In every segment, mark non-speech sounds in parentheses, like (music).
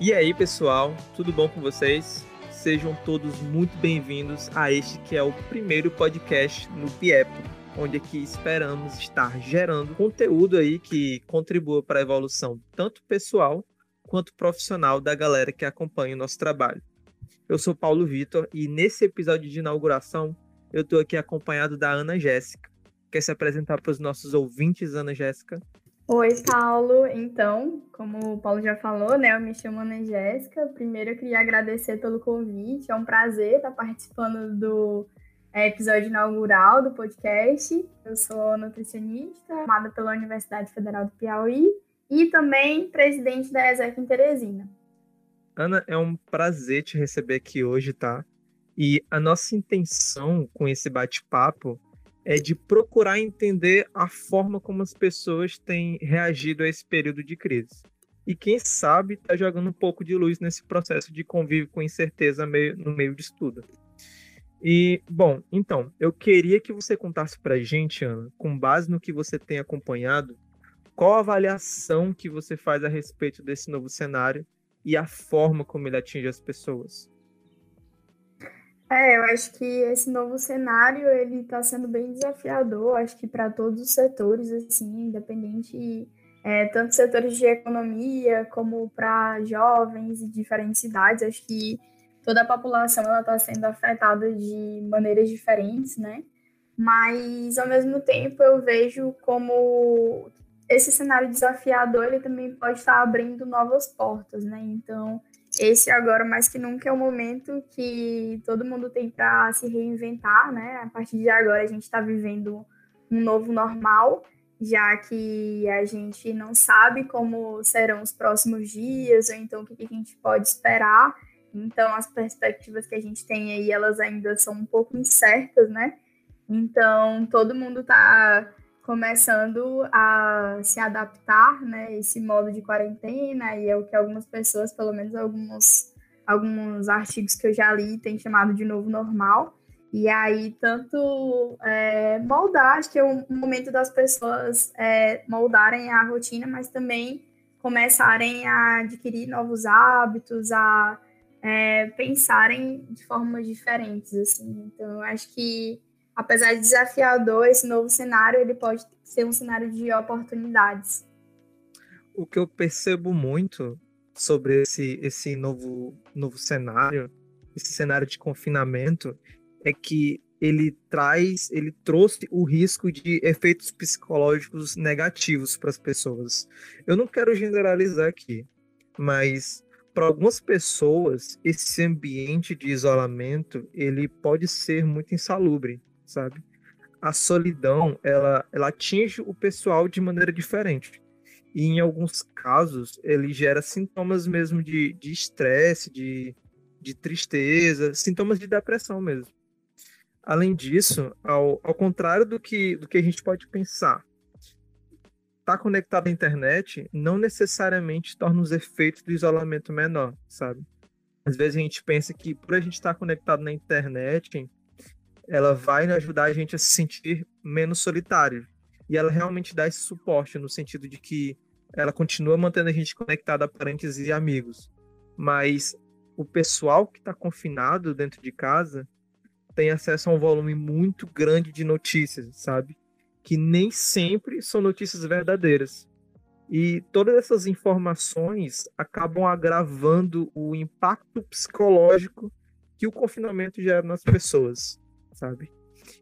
E aí, pessoal, tudo bom com vocês? Sejam todos muito bem-vindos a este que é o primeiro podcast no Piepo, onde aqui esperamos estar gerando conteúdo aí que contribua para a evolução tanto pessoal quanto profissional da galera que acompanha o nosso trabalho. Eu sou Paulo Vitor e nesse episódio de inauguração eu estou aqui acompanhado da Ana Jéssica. Quer se apresentar para os nossos ouvintes, Ana Jéssica? Oi, Paulo. Então, como o Paulo já falou, né, eu me chamo Ana Jéssica. Primeiro, eu queria agradecer pelo convite. É um prazer estar participando do é, episódio inaugural do podcast. Eu sou nutricionista, formada pela Universidade Federal do Piauí e também presidente da ESEC em Teresina. Ana, é um prazer te receber aqui hoje, tá? E a nossa intenção com esse bate-papo é de procurar entender a forma como as pessoas têm reagido a esse período de crise. E quem sabe está jogando um pouco de luz nesse processo de convívio com incerteza no meio de estudo. E, bom, então, eu queria que você contasse para a gente, Ana, com base no que você tem acompanhado, qual a avaliação que você faz a respeito desse novo cenário e a forma como ele atinge as pessoas. É, eu acho que esse novo cenário ele está sendo bem desafiador, acho que para todos os setores, assim, independente, é, tanto setores de economia como para jovens e diferentes cidades, acho que toda a população ela está sendo afetada de maneiras diferentes, né? Mas ao mesmo tempo eu vejo como esse cenário desafiador ele também pode estar abrindo novas portas, né? Então esse agora mais que nunca é o momento que todo mundo tem para se reinventar, né? A partir de agora a gente está vivendo um novo normal, já que a gente não sabe como serão os próximos dias, ou então o que a gente pode esperar. Então as perspectivas que a gente tem aí, elas ainda são um pouco incertas, né? Então todo mundo está começando a se adaptar, né, esse modo de quarentena, e é o que algumas pessoas, pelo menos alguns, alguns artigos que eu já li, têm chamado de novo normal. E aí, tanto é, moldar, acho que é um momento das pessoas é, moldarem a rotina, mas também começarem a adquirir novos hábitos, a é, pensarem de formas diferentes, assim. Então, eu acho que apesar de desafiador, esse novo cenário ele pode ser um cenário de oportunidades. O que eu percebo muito sobre esse, esse novo, novo cenário, esse cenário de confinamento, é que ele traz, ele trouxe o risco de efeitos psicológicos negativos para as pessoas. Eu não quero generalizar aqui, mas para algumas pessoas esse ambiente de isolamento ele pode ser muito insalubre sabe? A solidão, ela, ela atinge o pessoal de maneira diferente. E em alguns casos, ele gera sintomas mesmo de estresse, de, de tristeza, sintomas de depressão mesmo. Além disso, ao, ao contrário do que, do que a gente pode pensar, estar tá conectado à internet não necessariamente torna os efeitos do isolamento menor, sabe? Às vezes a gente pensa que por a gente estar conectado na internet, ela vai ajudar a gente a se sentir menos solitário. E ela realmente dá esse suporte no sentido de que ela continua mantendo a gente conectado a parentes e amigos. Mas o pessoal que está confinado dentro de casa tem acesso a um volume muito grande de notícias, sabe? Que nem sempre são notícias verdadeiras. E todas essas informações acabam agravando o impacto psicológico que o confinamento gera nas pessoas sabe?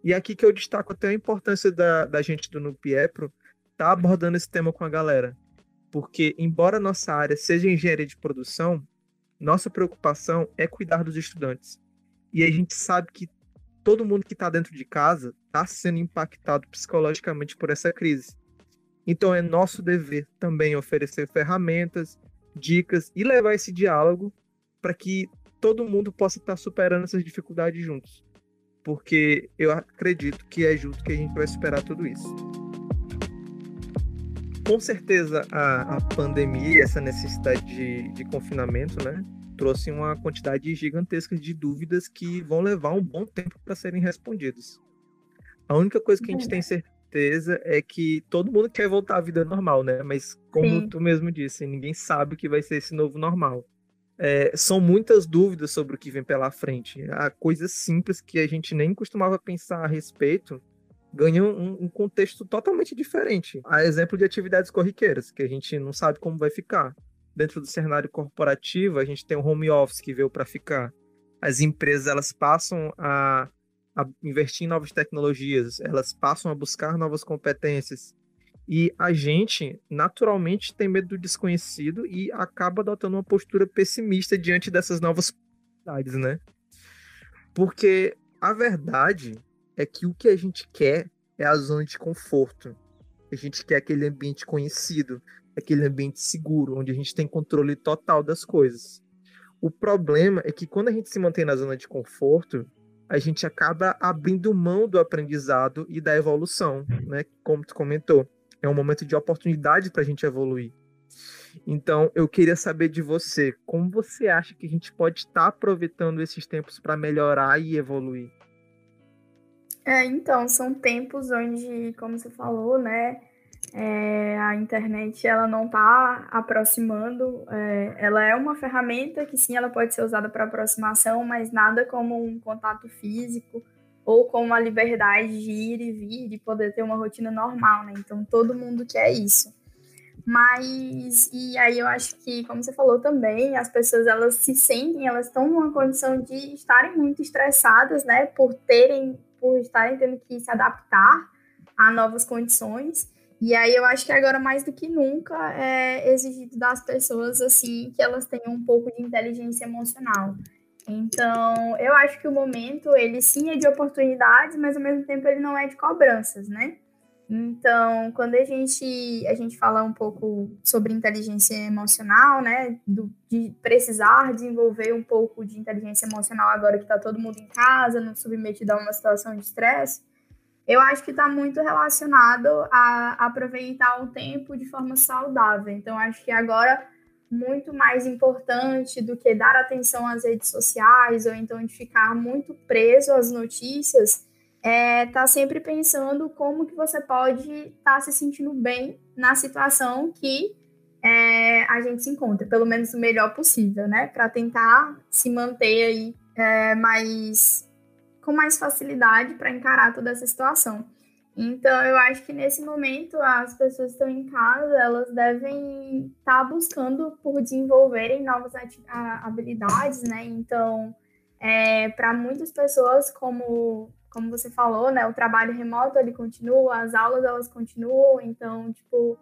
E aqui que eu destaco até a importância da, da gente do Nupiepro tá abordando esse tema com a galera. Porque, embora nossa área seja engenharia de produção, nossa preocupação é cuidar dos estudantes. E a gente sabe que todo mundo que está dentro de casa está sendo impactado psicologicamente por essa crise. Então é nosso dever também oferecer ferramentas, dicas e levar esse diálogo para que todo mundo possa estar tá superando essas dificuldades juntos porque eu acredito que é justo que a gente vai superar tudo isso. Com certeza, a, a pandemia, essa necessidade de, de confinamento, né, trouxe uma quantidade gigantesca de dúvidas que vão levar um bom tempo para serem respondidas. A única coisa que a gente tem certeza é que todo mundo quer voltar à vida normal, né? Mas como Sim. tu mesmo disse, ninguém sabe o que vai ser esse novo normal. É, são muitas dúvidas sobre o que vem pela frente. Há coisas simples que a gente nem costumava pensar a respeito ganham um, um, contexto totalmente diferente. A exemplo de atividades corriqueiras, que a gente não sabe como vai ficar. Dentro do cenário corporativo, a gente tem o home office que veio para ficar. As empresas elas passam a, a investir em novas tecnologias, elas passam a buscar novas competências. E a gente, naturalmente, tem medo do desconhecido e acaba adotando uma postura pessimista diante dessas novas possibilidades, né? Porque a verdade é que o que a gente quer é a zona de conforto. A gente quer aquele ambiente conhecido, aquele ambiente seguro, onde a gente tem controle total das coisas. O problema é que quando a gente se mantém na zona de conforto, a gente acaba abrindo mão do aprendizado e da evolução, né? Como tu comentou, é um momento de oportunidade para a gente evoluir. Então, eu queria saber de você, como você acha que a gente pode estar aproveitando esses tempos para melhorar e evoluir? É, então, são tempos onde, como você falou, né, é, a internet ela não está aproximando, é, ela é uma ferramenta que sim, ela pode ser usada para aproximação, mas nada como um contato físico ou com a liberdade de ir e vir e poder ter uma rotina normal, né? Então todo mundo quer isso. Mas e aí eu acho que, como você falou também, as pessoas elas se sentem, elas estão numa condição de estarem muito estressadas, né, por terem por estarem tendo que se adaptar a novas condições. E aí eu acho que agora mais do que nunca é exigido das pessoas assim que elas tenham um pouco de inteligência emocional. Então, eu acho que o momento ele sim é de oportunidades, mas ao mesmo tempo ele não é de cobranças, né? Então, quando a gente a gente fala um pouco sobre inteligência emocional, né, do, de precisar desenvolver um pouco de inteligência emocional agora que está todo mundo em casa, não submetido a uma situação de estresse, eu acho que está muito relacionado a aproveitar o tempo de forma saudável. Então, acho que agora muito mais importante do que dar atenção às redes sociais ou então de ficar muito preso às notícias, é tá sempre pensando como que você pode estar tá se sentindo bem na situação que é, a gente se encontra, pelo menos o melhor possível, né? Para tentar se manter aí é, mais com mais facilidade para encarar toda essa situação. Então, eu acho que nesse momento as pessoas estão em casa, elas devem estar tá buscando por desenvolverem novas habilidades, né? Então, é, para muitas pessoas, como, como você falou, né? O trabalho remoto, ele continua, as aulas, elas continuam. Então, tipo,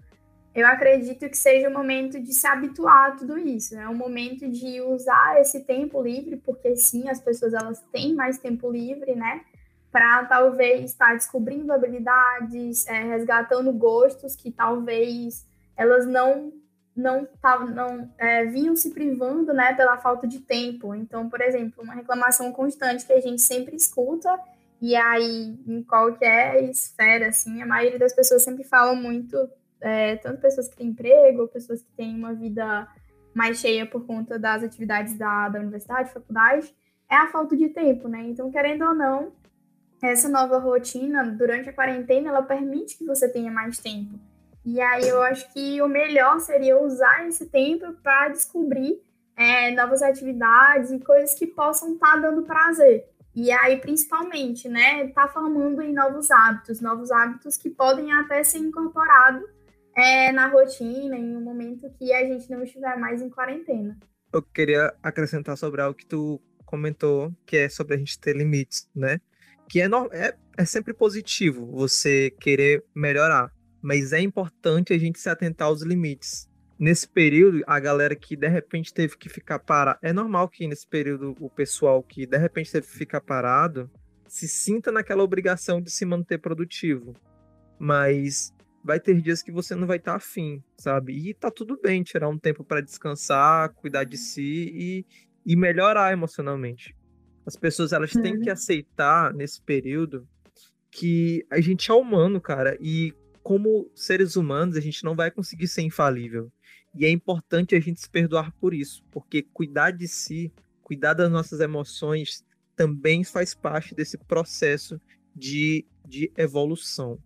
eu acredito que seja o momento de se habituar a tudo isso. É né? um momento de usar esse tempo livre, porque sim, as pessoas, elas têm mais tempo livre, né? Para talvez estar descobrindo habilidades, é, resgatando gostos que talvez elas não não, não é, vinham se privando né, pela falta de tempo. Então, por exemplo, uma reclamação constante que a gente sempre escuta, e aí em qualquer esfera, assim, a maioria das pessoas sempre falam muito, é, tanto pessoas que têm emprego, pessoas que têm uma vida mais cheia por conta das atividades da, da universidade, faculdade, é a falta de tempo, né? Então, querendo ou não, essa nova rotina durante a quarentena ela permite que você tenha mais tempo. E aí eu acho que o melhor seria usar esse tempo para descobrir é, novas atividades e coisas que possam estar tá dando prazer. E aí, principalmente, né, tá formando em novos hábitos, novos hábitos que podem até ser incorporados é, na rotina, em um momento que a gente não estiver mais em quarentena. Eu queria acrescentar sobre algo que tu comentou, que é sobre a gente ter limites, né? Que é, é, é sempre positivo você querer melhorar, mas é importante a gente se atentar aos limites. Nesse período, a galera que de repente teve que ficar parada, é normal que nesse período o pessoal que de repente teve que ficar parado se sinta naquela obrigação de se manter produtivo. Mas vai ter dias que você não vai estar tá afim, sabe? E tá tudo bem tirar um tempo para descansar, cuidar de si e, e melhorar emocionalmente. As pessoas elas têm que uhum. aceitar nesse período que a gente é humano, cara, e como seres humanos a gente não vai conseguir ser infalível. E é importante a gente se perdoar por isso, porque cuidar de si, cuidar das nossas emoções também faz parte desse processo de, de evolução,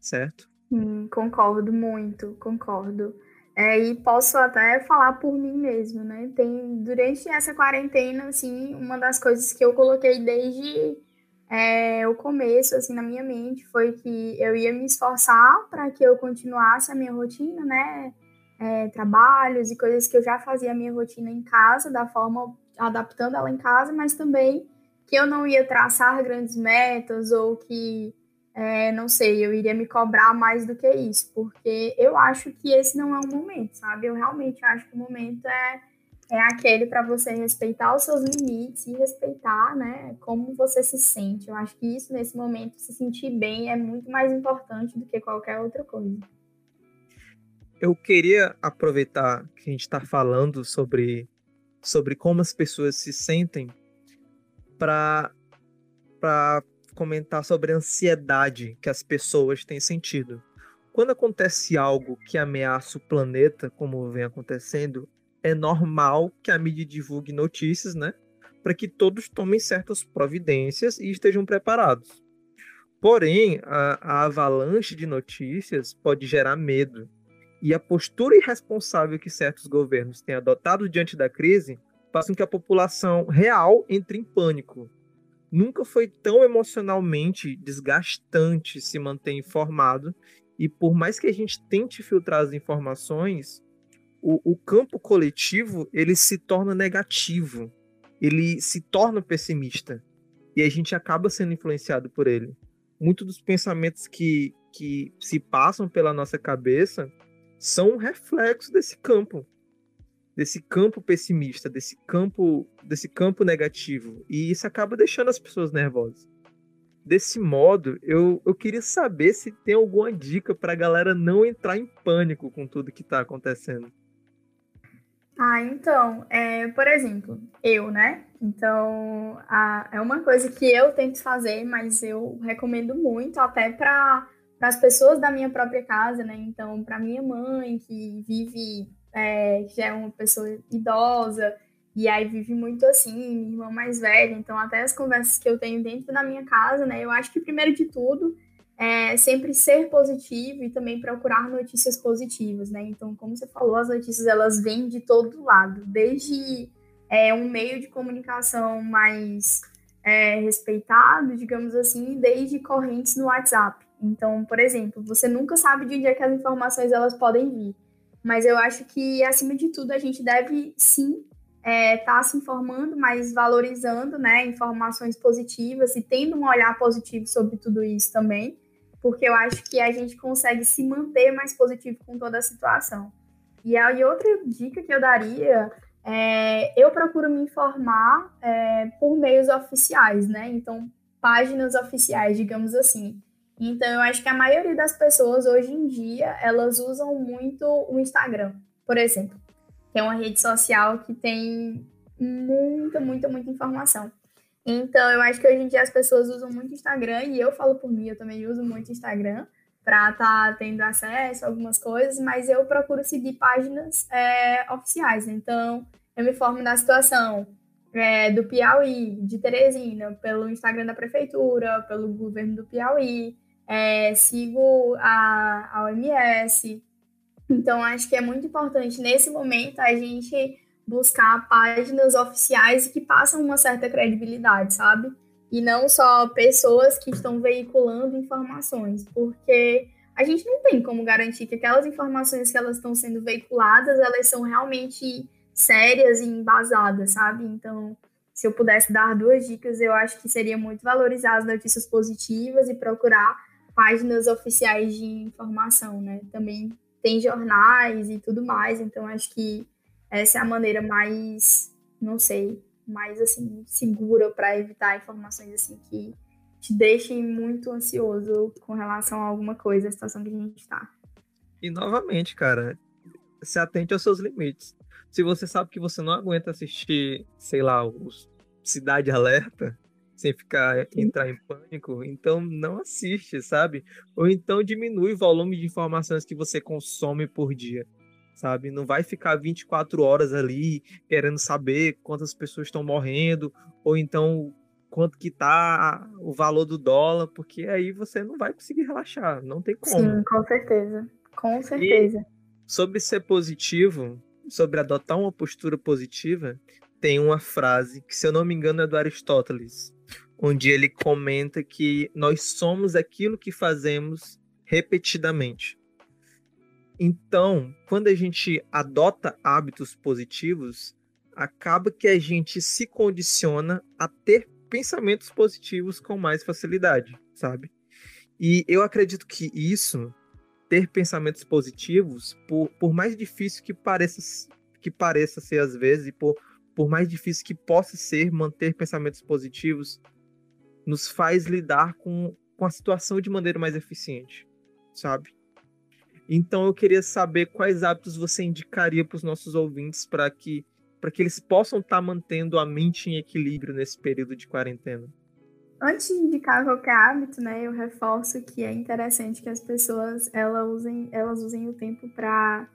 certo? Hum, concordo muito, concordo. É, e posso até falar por mim mesmo, né? Tem, durante essa quarentena, assim, uma das coisas que eu coloquei desde é, o começo, assim, na minha mente, foi que eu ia me esforçar para que eu continuasse a minha rotina, né? É, trabalhos e coisas que eu já fazia a minha rotina em casa, da forma, adaptando ela em casa, mas também que eu não ia traçar grandes metas ou que é, não sei, eu iria me cobrar mais do que isso, porque eu acho que esse não é o momento, sabe? Eu realmente acho que o momento é, é aquele para você respeitar os seus limites e respeitar, né, como você se sente. Eu acho que isso, nesse momento, se sentir bem é muito mais importante do que qualquer outra coisa. Eu queria aproveitar que a gente está falando sobre, sobre como as pessoas se sentem para comentar sobre a ansiedade que as pessoas têm sentido. Quando acontece algo que ameaça o planeta, como vem acontecendo, é normal que a mídia divulgue notícias, né? Para que todos tomem certas providências e estejam preparados. Porém, a, a avalanche de notícias pode gerar medo. E a postura irresponsável que certos governos têm adotado diante da crise faz com que a população real entre em pânico nunca foi tão emocionalmente desgastante se manter informado. E por mais que a gente tente filtrar as informações, o, o campo coletivo ele se torna negativo, ele se torna pessimista e a gente acaba sendo influenciado por ele. Muitos dos pensamentos que, que se passam pela nossa cabeça são um reflexo desse campo desse campo pessimista, desse campo, desse campo negativo. E isso acaba deixando as pessoas nervosas. Desse modo, eu, eu queria saber se tem alguma dica para a galera não entrar em pânico com tudo que está acontecendo. Ah, então, é, por exemplo, eu, né? Então, a, é uma coisa que eu tento fazer, mas eu recomendo muito até para as pessoas da minha própria casa, né? Então, para minha mãe, que vive é, já é uma pessoa idosa, e aí vive muito assim, minha irmã mais velha, então até as conversas que eu tenho dentro da minha casa, né, eu acho que primeiro de tudo é sempre ser positivo e também procurar notícias positivas, né, então como você falou, as notícias elas vêm de todo lado, desde é, um meio de comunicação mais é, respeitado, digamos assim, desde correntes no WhatsApp. Então, por exemplo, você nunca sabe de onde é que as informações elas podem vir. Mas eu acho que, acima de tudo, a gente deve sim estar é, tá se informando, mas valorizando né, informações positivas e tendo um olhar positivo sobre tudo isso também, porque eu acho que a gente consegue se manter mais positivo com toda a situação. E aí, outra dica que eu daria é, eu procuro me informar é, por meios oficiais, né? Então, páginas oficiais, digamos assim. Então, eu acho que a maioria das pessoas hoje em dia, elas usam muito o Instagram, por exemplo, que é uma rede social que tem muita, muita, muita informação. Então, eu acho que hoje em dia as pessoas usam muito Instagram, e eu falo por mim, eu também uso muito Instagram para estar tá tendo acesso a algumas coisas, mas eu procuro seguir páginas é, oficiais. Então, eu me formo da situação é, do Piauí, de Teresina, pelo Instagram da prefeitura, pelo governo do Piauí, é, sigo a, a OMS. Então, acho que é muito importante nesse momento a gente buscar páginas oficiais que passam uma certa credibilidade, sabe? E não só pessoas que estão veiculando informações, porque a gente não tem como garantir que aquelas informações que elas estão sendo veiculadas, elas são realmente sérias e embasadas, sabe? Então, se eu pudesse dar duas dicas, eu acho que seria muito valorizar as notícias positivas e procurar páginas oficiais de informação, né? Também tem jornais e tudo mais, então acho que essa é a maneira mais, não sei, mais assim segura para evitar informações assim que te deixem muito ansioso com relação a alguma coisa, a situação que a gente está. E novamente, cara, se atente aos seus limites. Se você sabe que você não aguenta assistir, sei lá, os Cidade Alerta, sem ficar entrar em pânico, então não assiste, sabe? Ou então diminui o volume de informações que você consome por dia, sabe? Não vai ficar 24 horas ali querendo saber quantas pessoas estão morrendo, ou então quanto que tá o valor do dólar, porque aí você não vai conseguir relaxar, não tem como. Sim, com certeza. Com certeza. sobre ser positivo, sobre adotar uma postura positiva, tem uma frase que, se eu não me engano, é do Aristóteles, onde ele comenta que nós somos aquilo que fazemos repetidamente. Então, quando a gente adota hábitos positivos, acaba que a gente se condiciona a ter pensamentos positivos com mais facilidade, sabe? E eu acredito que isso, ter pensamentos positivos, por, por mais difícil que pareça, que pareça ser às vezes, e por, por mais difícil que possa ser manter pensamentos positivos, nos faz lidar com, com a situação de maneira mais eficiente, sabe? Então eu queria saber quais hábitos você indicaria para os nossos ouvintes para que para que eles possam estar tá mantendo a mente em equilíbrio nesse período de quarentena. Antes de indicar qualquer hábito, né, eu reforço que é interessante que as pessoas elas usem, elas usem o tempo para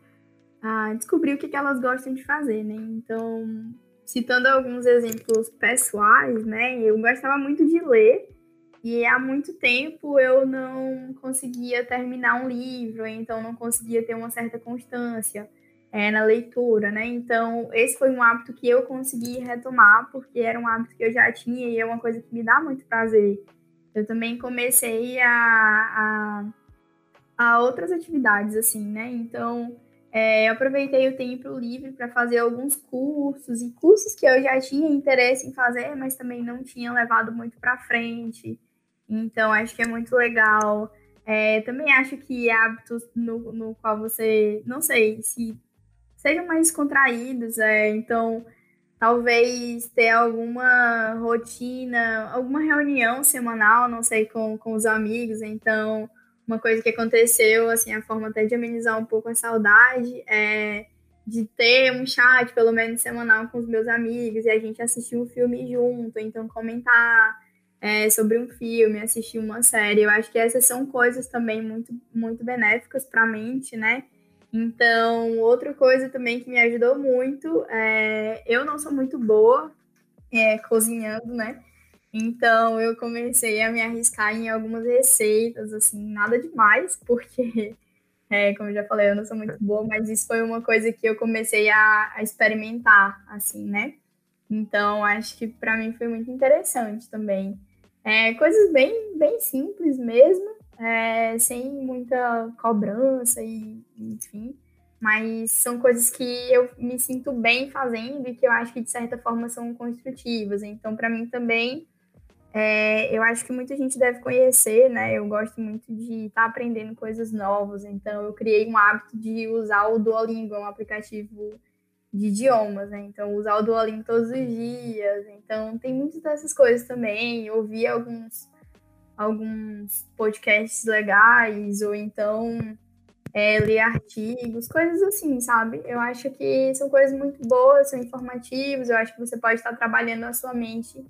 ah, descobrir o que, que elas gostam de fazer, né? Então, citando alguns exemplos pessoais, né, eu gostava muito de ler e há muito tempo eu não conseguia terminar um livro, então não conseguia ter uma certa constância é, na leitura, né? Então, esse foi um hábito que eu consegui retomar, porque era um hábito que eu já tinha e é uma coisa que me dá muito prazer. Eu também comecei a, a, a outras atividades, assim, né? Então, é, eu aproveitei o tempo livre para fazer alguns cursos, e cursos que eu já tinha interesse em fazer, mas também não tinha levado muito para frente. Então, acho que é muito legal. É, também acho que hábitos no, no qual você, não sei se sejam mais contraídos, é, então talvez ter alguma rotina, alguma reunião semanal, não sei, com, com os amigos, então uma coisa que aconteceu, assim, a forma até de amenizar um pouco a saudade é de ter um chat, pelo menos semanal, com os meus amigos, e a gente assistir um filme junto, então comentar é, sobre um filme, assistir uma série. Eu acho que essas são coisas também muito, muito benéficas para a mente, né? Então, outra coisa também que me ajudou muito, é, eu não sou muito boa é, cozinhando, né? Então, eu comecei a me arriscar em algumas receitas, assim, nada demais, (laughs) porque, é, como eu já falei, eu não sou muito boa, mas isso foi uma coisa que eu comecei a, a experimentar, assim, né? Então, acho que para mim foi muito interessante também. É, coisas bem, bem simples mesmo, é, sem muita cobrança e enfim. Mas são coisas que eu me sinto bem fazendo e que eu acho que de certa forma são construtivas. Então, para mim também, é, eu acho que muita gente deve conhecer, né? Eu gosto muito de estar tá aprendendo coisas novas. Então, eu criei um hábito de usar o Duolingo, um aplicativo de idiomas, né? Então, usar o Duolingo todos os dias. Então, tem muitas dessas coisas também. Ouvir alguns alguns podcasts legais, ou então é, ler artigos, coisas assim, sabe? Eu acho que são coisas muito boas, são informativos, eu acho que você pode estar trabalhando a sua mente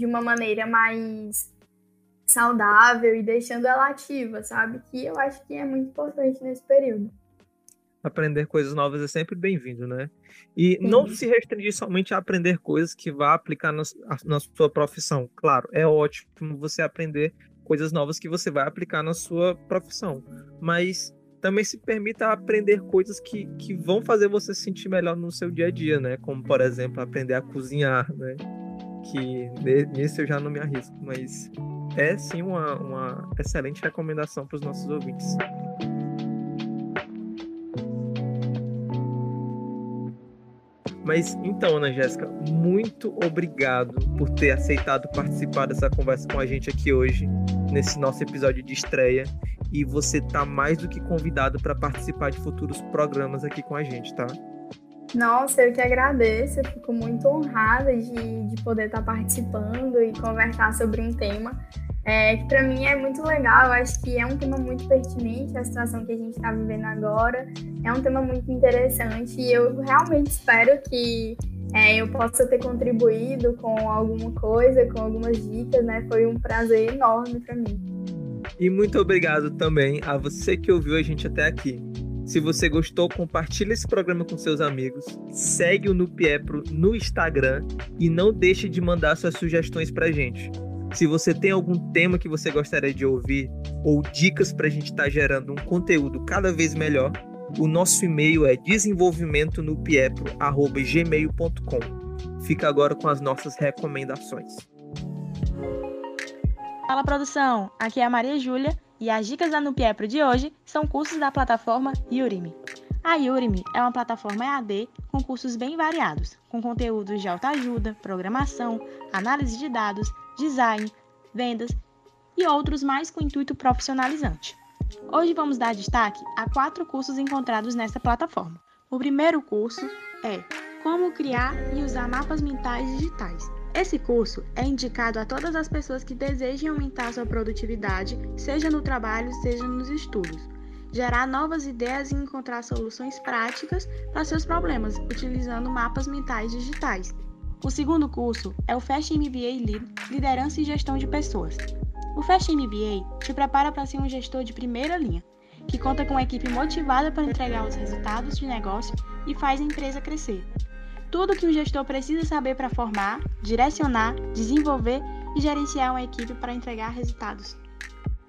de uma maneira mais saudável e deixando ela ativa, sabe? Que eu acho que é muito importante nesse período aprender coisas novas é sempre bem-vindo, né? E Sim. não se restringir somente a aprender coisas que vá aplicar na, na, sua profissão. Claro, é ótimo você aprender coisas novas que você vai aplicar na sua profissão, mas também se permita aprender coisas que, que vão fazer você se sentir melhor no seu dia a dia, né? Como, por exemplo, aprender a cozinhar, né? Que nisso eu já não me arrisco, mas é sim uma, uma excelente recomendação para os nossos ouvintes. Mas então, Ana Jéssica, muito obrigado por ter aceitado participar dessa conversa com a gente aqui hoje, nesse nosso episódio de estreia. E você está mais do que convidado para participar de futuros programas aqui com a gente, tá? Nossa, eu que agradeço. Eu fico muito honrada de, de poder estar participando e conversar sobre um tema é, que para mim é muito legal. Eu acho que é um tema muito pertinente a situação que a gente está vivendo agora. É um tema muito interessante e eu realmente espero que é, eu possa ter contribuído com alguma coisa, com algumas dicas, né? Foi um prazer enorme para mim. E muito obrigado também a você que ouviu a gente até aqui. Se você gostou, compartilhe esse programa com seus amigos, segue o Nupiepro no Instagram e não deixe de mandar suas sugestões pra gente. Se você tem algum tema que você gostaria de ouvir ou dicas para a gente estar tá gerando um conteúdo cada vez melhor, O nosso e-mail é desenvolvimentonupiepro@gmail.com. Fica agora com as nossas recomendações. Fala produção, aqui é a Maria Júlia e as dicas da Nupiepro de hoje são cursos da plataforma Udemy. A Udemy é uma plataforma EAD com cursos bem variados, com conteúdos de autoajuda, programação, análise de dados, design, vendas e outros mais com intuito profissionalizante. Hoje vamos dar destaque a quatro cursos encontrados nessa plataforma. O primeiro curso é Como criar e usar mapas mentais digitais. Esse curso é indicado a todas as pessoas que desejem aumentar sua produtividade, seja no trabalho, seja nos estudos gerar novas ideias e encontrar soluções práticas para seus problemas, utilizando mapas mentais digitais. O segundo curso é o Fast MBA Lead Liderança e Gestão de Pessoas. O Fast MBA te prepara para ser um gestor de primeira linha, que conta com uma equipe motivada para entregar os resultados de negócio e faz a empresa crescer. Tudo que um gestor precisa saber para formar, direcionar, desenvolver e gerenciar uma equipe para entregar resultados.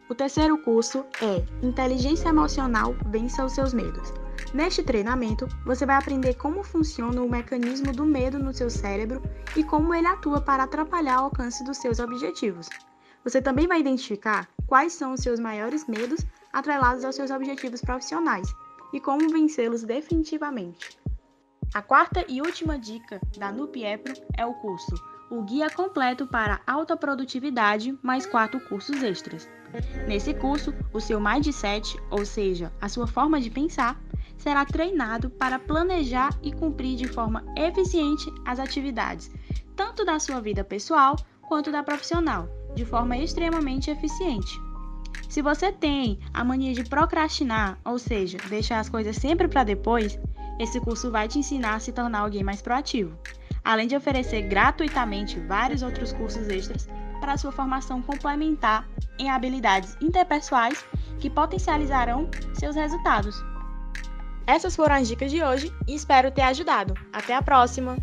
O terceiro curso é Inteligência Emocional Vença os seus medos. Neste treinamento, você vai aprender como funciona o mecanismo do medo no seu cérebro e como ele atua para atrapalhar o alcance dos seus objetivos. Você também vai identificar quais são os seus maiores medos atrelados aos seus objetivos profissionais e como vencê-los definitivamente. A quarta e última dica da NUPIEPRO é o curso O Guia Completo para Alta Produtividade mais quatro cursos extras. Nesse curso, o seu mindset, ou seja, a sua forma de pensar, será treinado para planejar e cumprir de forma eficiente as atividades, tanto da sua vida pessoal quanto da profissional, de forma extremamente eficiente. Se você tem a mania de procrastinar, ou seja, deixar as coisas sempre para depois, esse curso vai te ensinar a se tornar alguém mais proativo, além de oferecer gratuitamente vários outros cursos extras para sua formação complementar em habilidades interpessoais que potencializarão seus resultados. Essas foram as dicas de hoje e espero ter ajudado. Até a próxima!